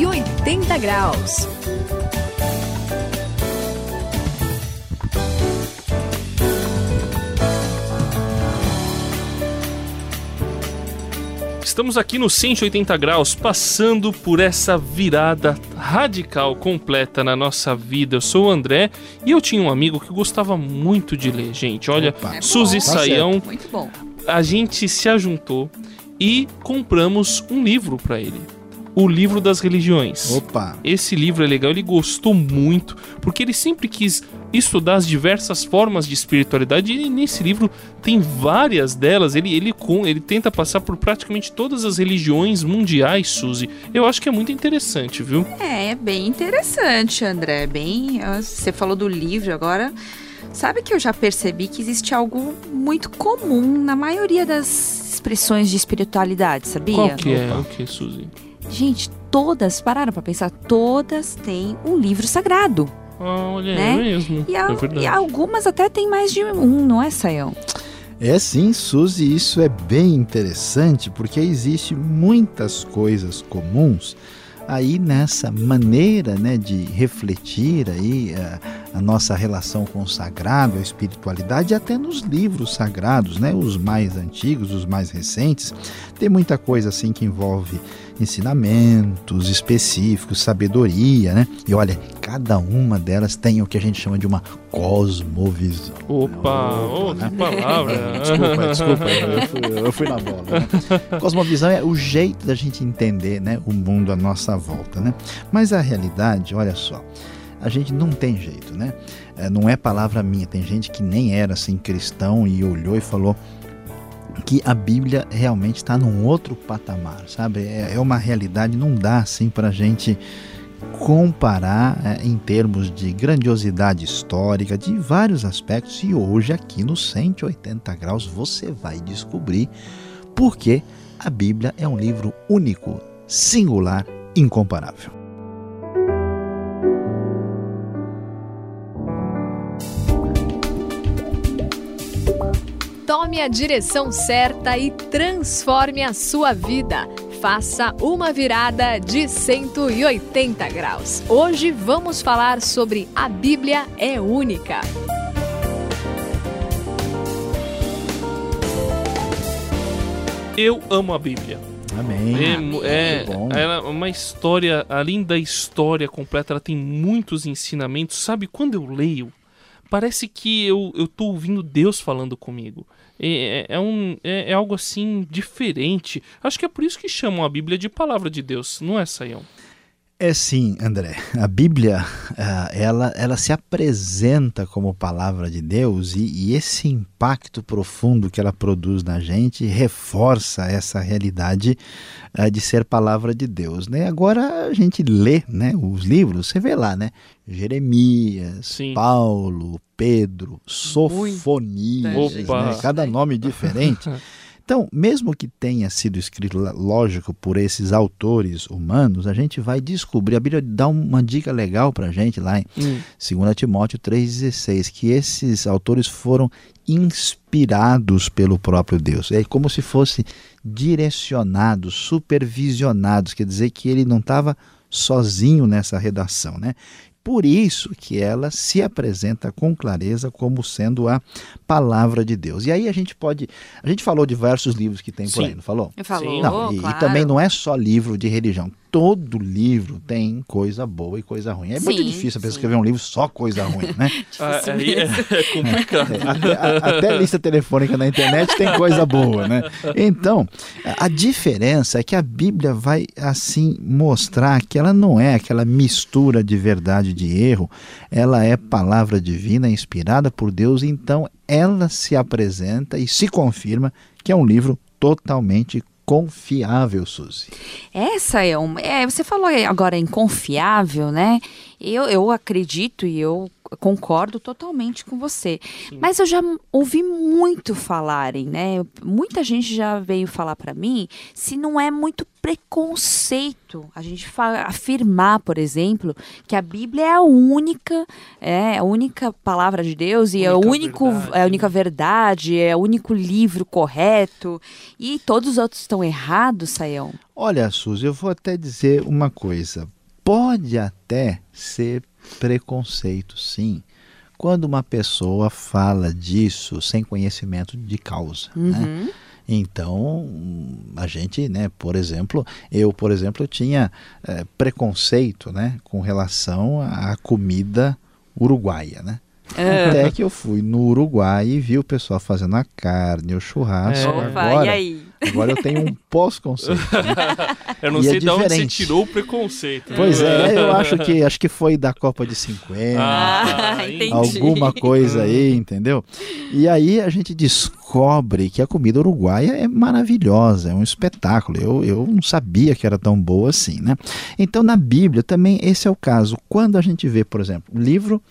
180 graus. Estamos aqui no 180 graus, passando por essa virada radical completa na nossa vida. Eu sou o André e eu tinha um amigo que gostava muito de ler, gente. Olha, Opa. Suzy É bom. Tá Saião, Muito bom. a gente se ajuntou e compramos um livro para ele. O Livro das Religiões. Opa! Esse livro é legal, ele gostou muito, porque ele sempre quis estudar as diversas formas de espiritualidade e nesse livro tem várias delas. Ele, ele, com, ele tenta passar por praticamente todas as religiões mundiais, Suzy. Eu acho que é muito interessante, viu? É, é bem interessante, André. Bem, ah, você falou do livro agora. Sabe que eu já percebi que existe algo muito comum na maioria das expressões de espiritualidade, sabia? Qual que é o que, Suzy? Gente, todas, pararam pra pensar, todas têm um livro sagrado. Olha, Né? é mesmo. E, a- é e algumas até têm mais de um, não é, Sayão? É sim, Suzy, isso é bem interessante porque existe muitas coisas comuns aí nessa maneira né, de refletir aí a, a nossa relação com o sagrado, a espiritualidade, e até nos livros sagrados, né, os mais antigos, os mais recentes, tem muita coisa assim que envolve ensinamentos específicos, sabedoria, né? E olha, cada uma delas tem o que a gente chama de uma cosmovisão. Opa, oh, que palavra. Desculpa, desculpa, eu fui, eu fui na bola. Né? Cosmovisão é o jeito da gente entender né, o mundo à nossa volta, né? Mas a realidade, olha só, a gente não tem jeito, né? É, não é palavra minha, tem gente que nem era assim cristão e olhou e falou que a Bíblia realmente está num outro patamar, sabe? É, é uma realidade, não dá assim para a gente comparar é, em termos de grandiosidade histórica, de vários aspectos, e hoje aqui no 180 graus você vai descobrir por que a Bíblia é um livro único, singular, incomparável. Tome a direção certa e transforme a sua vida. Faça uma virada de 180 graus. Hoje vamos falar sobre a Bíblia é única. Eu amo a Bíblia. Amém. É, é, é uma história, além da história completa, ela tem muitos ensinamentos. Sabe, quando eu leio, parece que eu, eu tô ouvindo Deus falando comigo. É, é, é um, é, é algo assim diferente. Acho que é por isso que chamam a Bíblia de palavra de Deus, não é, Saião? É sim, André. A Bíblia, ah, ela, ela se apresenta como palavra de Deus e, e esse impacto profundo que ela produz na gente reforça essa realidade ah, de ser palavra de Deus. Né? Agora a gente lê né, os livros, você vê lá, né? Jeremias, Sim. Paulo, Pedro, Sofonias, né? cada nome diferente. Então, mesmo que tenha sido escrito, lógico, por esses autores humanos, a gente vai descobrir, a Bíblia dá uma dica legal para a gente lá em Hum. 2 Timóteo 3,16, que esses autores foram inspirados pelo próprio Deus. É como se fossem direcionados, supervisionados, quer dizer que ele não estava sozinho nessa redação, né? Por isso que ela se apresenta com clareza como sendo a palavra de Deus. E aí a gente pode. A gente falou de diversos livros que tem por Sim. aí, não falou? Falou, Não, e, e claro. também não é só livro de religião. Todo livro tem coisa boa e coisa ruim. É muito Sim, difícil a pessoa escrever um livro só coisa ruim, né? Aí é, é complicado. Até, a- até lista telefônica na internet tem coisa boa, né? Então, a a diferença é que a Bíblia vai assim mostrar que ela não é aquela mistura de verdade e de erro, ela é palavra divina inspirada por Deus, então ela se apresenta e se confirma que é um livro totalmente confiável, Suzy. Essa é uma. É, você falou agora em confiável, né? Eu, eu acredito e eu concordo totalmente com você. Mas eu já ouvi muito falarem, né? Muita gente já veio falar para mim se não é muito preconceito a gente afirmar, por exemplo, que a Bíblia é a única, é a única palavra de Deus e é, o único, verdade, é a única verdade, é o único livro correto e todos os outros estão errados, Saião. Olha, Suzy, eu vou até dizer uma coisa. Pode até ser preconceito, sim, quando uma pessoa fala disso sem conhecimento de causa, né? uhum. né? Então, a gente, né, por exemplo, eu, por exemplo, tinha é, preconceito, né, com relação à comida uruguaia, né? É. Até que eu fui no Uruguai e vi o pessoal fazendo a carne, o churrasco. É. Opa, agora, e aí? Agora eu tenho um pós-conceito. Né? eu não e sei é de onde você tirou o preconceito. Pois é, eu acho que acho que foi da Copa de 50. Ah, alguma coisa aí, entendeu? E aí a gente descobre que a comida uruguaia é maravilhosa, é um espetáculo. Eu, eu não sabia que era tão boa assim, né? Então na Bíblia também esse é o caso. Quando a gente vê, por exemplo, um livro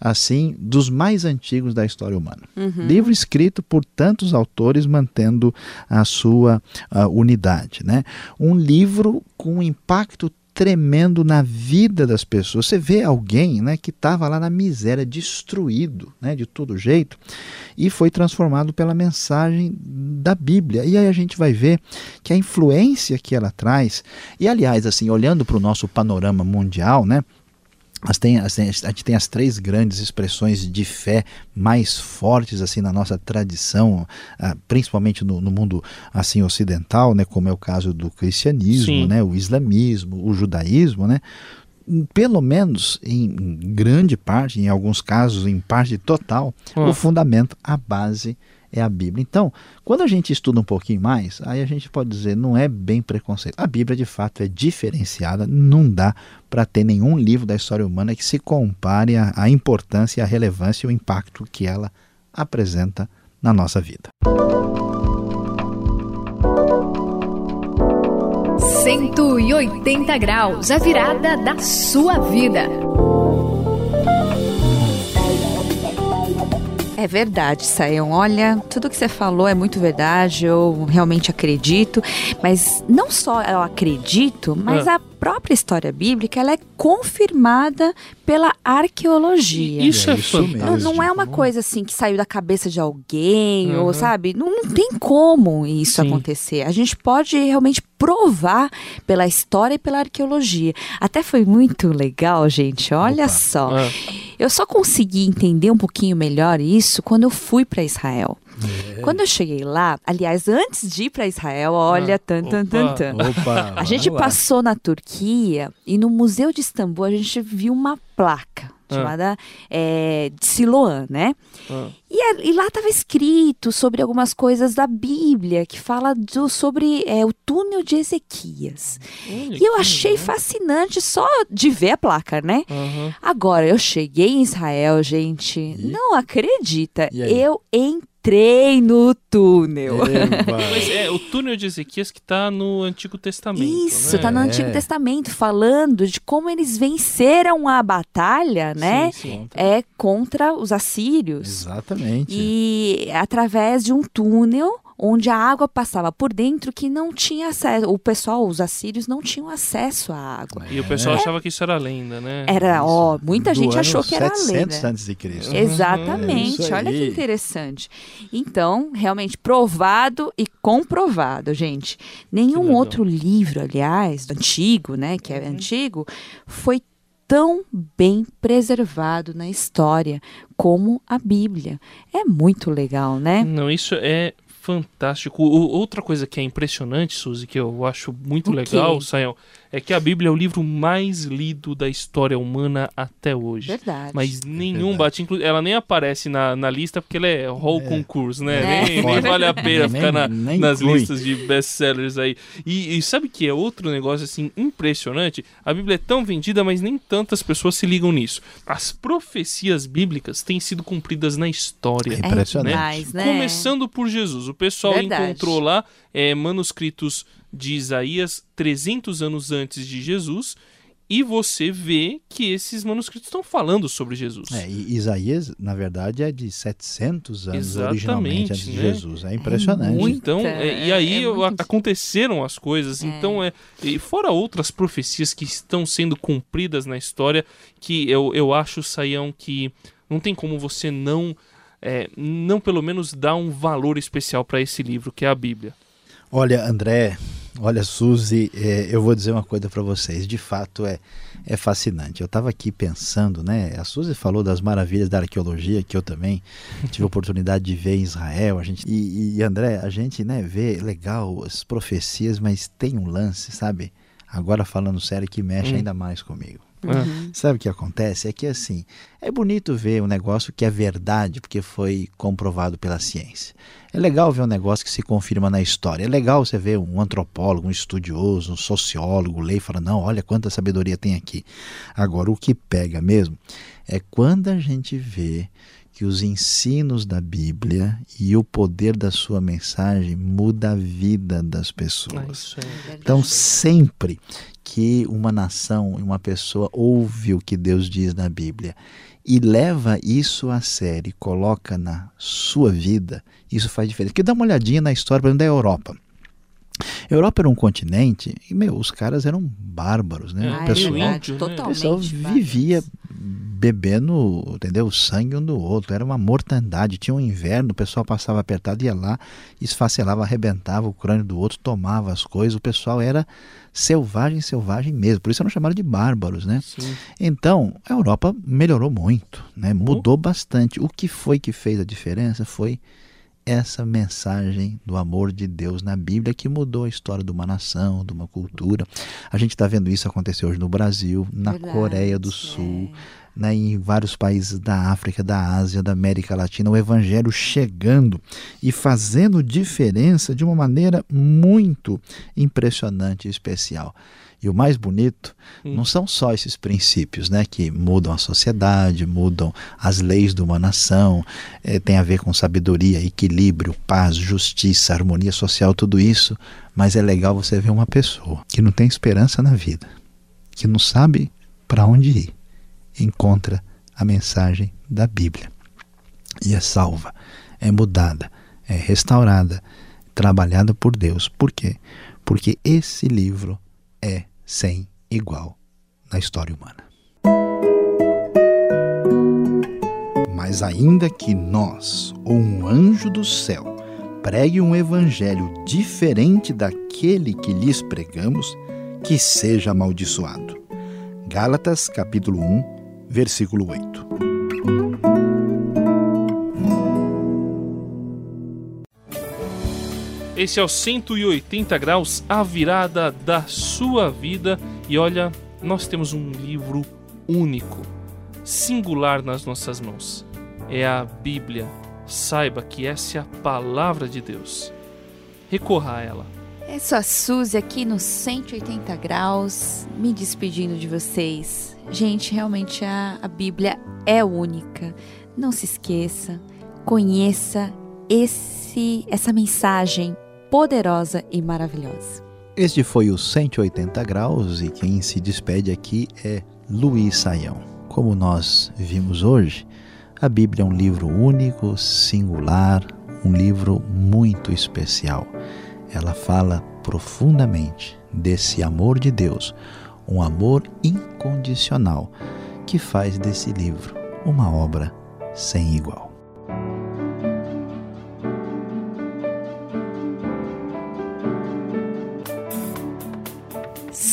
assim, dos mais antigos da história humana. Uhum. Livro escrito por tantos autores mantendo a sua uh, unidade. Né? Um livro com um impacto tremendo na vida das pessoas. Você vê alguém né, que estava lá na miséria, destruído né, de todo jeito, e foi transformado pela mensagem da Bíblia. E aí a gente vai ver que a influência que ela traz, e aliás, assim, olhando para o nosso panorama mundial, né, tem, as, a gente tem as três grandes expressões de fé mais fortes assim na nossa tradição, ah, principalmente no, no, mundo assim ocidental, né, como é o caso do cristianismo, né, o islamismo, o judaísmo, né, pelo menos em grande parte, em alguns casos em parte total, o fundamento, a base é a Bíblia. Então, quando a gente estuda um pouquinho mais, aí a gente pode dizer, não é bem preconceito. A Bíblia, de fato, é diferenciada, não dá para ter nenhum livro da história humana que se compare à importância, a relevância e o impacto que ela apresenta na nossa vida. 180 graus, a virada da sua vida. É verdade, Sayão. Olha, tudo que você falou é muito verdade, eu realmente acredito, mas não só eu acredito, mas é. a própria história bíblica ela é confirmada pela arqueologia. Isso é, é isso Não, não, é uma coisa assim que saiu da cabeça de alguém, uhum. ou sabe? Não, não, tem como isso Sim. acontecer. A gente pode realmente provar pela história e pela arqueologia. Até foi muito legal, gente. Olha Opa. só. É. Eu só consegui entender um pouquinho melhor isso quando eu fui para Israel. É. Quando eu cheguei lá, aliás, antes de ir para Israel, olha, ah, tan, tan, tan, tan. Opa, a gente passou na Turquia e no Museu de Istambul a gente viu uma placa. Chamada é, de Siloã, né? Ah. E, e, lá estava escrito sobre algumas coisas da Bíblia que fala do, sobre é, o túnel de Ezequias. e eu achei legal. fascinante só de ver a placa, né? Uhum. Agora, eu cheguei em Israel, gente, e? não acredita. Eu entrei entrei no túnel. Mas é o túnel de Ezequias que está no Antigo Testamento. Isso, está né? no Antigo é. Testamento, falando de como eles venceram a batalha, né? Sim, sim. É contra os assírios. Exatamente. E através de um túnel onde a água passava por dentro que não tinha acesso. O pessoal, os assírios, não tinham acesso à água. E o pessoal é. achava que isso era lenda, né? Era, ó, muita Do gente achou que era lenda. antes de Cristo. Exatamente. Olha que interessante. Então, realmente provado e comprovado, gente. Nenhum outro livro, aliás, antigo, né, que é uhum. antigo, foi tão bem preservado na história como a Bíblia. É muito legal, né? Não, isso é fantástico. O, outra coisa que é impressionante, Suzy, que eu acho muito o legal, Sayão, é que a Bíblia é o livro mais lido da história humana até hoje. Verdade. Mas nenhum é bate. Ela nem aparece na, na lista porque ela é whole é. concurso, né? É. Nem, nem, vale a pena ficar na, nas inclui. listas de best-sellers aí. E, e, sabe que é outro negócio assim impressionante? A Bíblia é tão vendida, mas nem tantas pessoas se ligam nisso. As profecias bíblicas têm sido cumpridas na história. É impressionante. Né? Começando por Jesus. O pessoal Verdade. encontrou lá é, manuscritos de Isaías 300 anos antes de Jesus e você vê que esses manuscritos estão falando sobre Jesus. É, e Isaías, na verdade, é de 700 anos Exatamente, originalmente antes de né? Jesus. É impressionante. É então, é, e aí é muito... aconteceram as coisas. É. Então, é, e fora outras profecias que estão sendo cumpridas na história, que eu, eu acho, Saião, que não tem como você não, é, não pelo menos dar um valor especial para esse livro, que é a Bíblia. Olha, André, olha, Suzy, é, eu vou dizer uma coisa para vocês. De fato, é, é fascinante. Eu estava aqui pensando, né? A Suzy falou das maravilhas da arqueologia, que eu também tive a oportunidade de ver em Israel. A gente, e, e André, a gente né, vê legal as profecias, mas tem um lance, sabe? Agora falando sério, que mexe hum. ainda mais comigo. Uhum. Sabe o que acontece? É que assim, é bonito ver um negócio que é verdade, porque foi comprovado pela ciência. É legal ver um negócio que se confirma na história. É legal você ver um antropólogo, um estudioso, um sociólogo ler e falar: não, olha quanta sabedoria tem aqui. Agora, o que pega mesmo é quando a gente vê que os ensinos da Bíblia e o poder da sua mensagem muda a vida das pessoas. É, então, sempre que uma nação, uma pessoa ouve o que Deus diz na Bíblia e leva isso a sério, coloca na sua vida, isso faz diferença. Porque dá uma olhadinha na história, por exemplo, da Europa. A Europa era um continente e, meu, os caras eram bárbaros, né? Ah, o pessoal, é verdade, o pessoal vivia bebendo, entendeu? O sangue um do outro. Era uma mortandade. Tinha um inverno, o pessoal passava apertado, ia lá, esfacelava, arrebentava o crânio do outro, tomava as coisas. O pessoal era selvagem, selvagem mesmo. Por isso eram chamados de bárbaros, né? Sim. Então, a Europa melhorou muito, né? Mudou bastante. O que foi que fez a diferença foi essa mensagem do amor de Deus na Bíblia que mudou a história de uma nação, de uma cultura. A gente está vendo isso acontecer hoje no Brasil, na Verdade, Coreia do Sul. É né, em vários países da África, da Ásia, da América Latina, o Evangelho chegando e fazendo diferença de uma maneira muito impressionante e especial. E o mais bonito hum. não são só esses princípios né, que mudam a sociedade, mudam as leis de uma nação, é, tem a ver com sabedoria, equilíbrio, paz, justiça, harmonia social, tudo isso. Mas é legal você ver uma pessoa que não tem esperança na vida, que não sabe para onde ir encontra a mensagem da Bíblia. E é salva, é mudada, é restaurada, trabalhada por Deus. Por quê? Porque esse livro é sem igual na história humana. Mas ainda que nós, ou um anjo do céu, pregue um evangelho diferente daquele que lhes pregamos, que seja amaldiçoado. Gálatas capítulo 1, versículo 8. Esse é o 180 graus, a virada da sua vida. E olha, nós temos um livro único, singular nas nossas mãos. É a Bíblia. Saiba que essa é a palavra de Deus. Recorra a ela. É só a Suzy aqui no 180 graus, me despedindo de vocês. Gente, realmente a, a Bíblia é única. Não se esqueça, conheça esse essa mensagem poderosa e maravilhosa. Este foi o 180 graus e quem se despede aqui é Luiz Saião. Como nós vimos hoje, a Bíblia é um livro único, singular, um livro muito especial. Ela fala profundamente desse amor de Deus um amor incondicional que faz desse livro uma obra sem igual.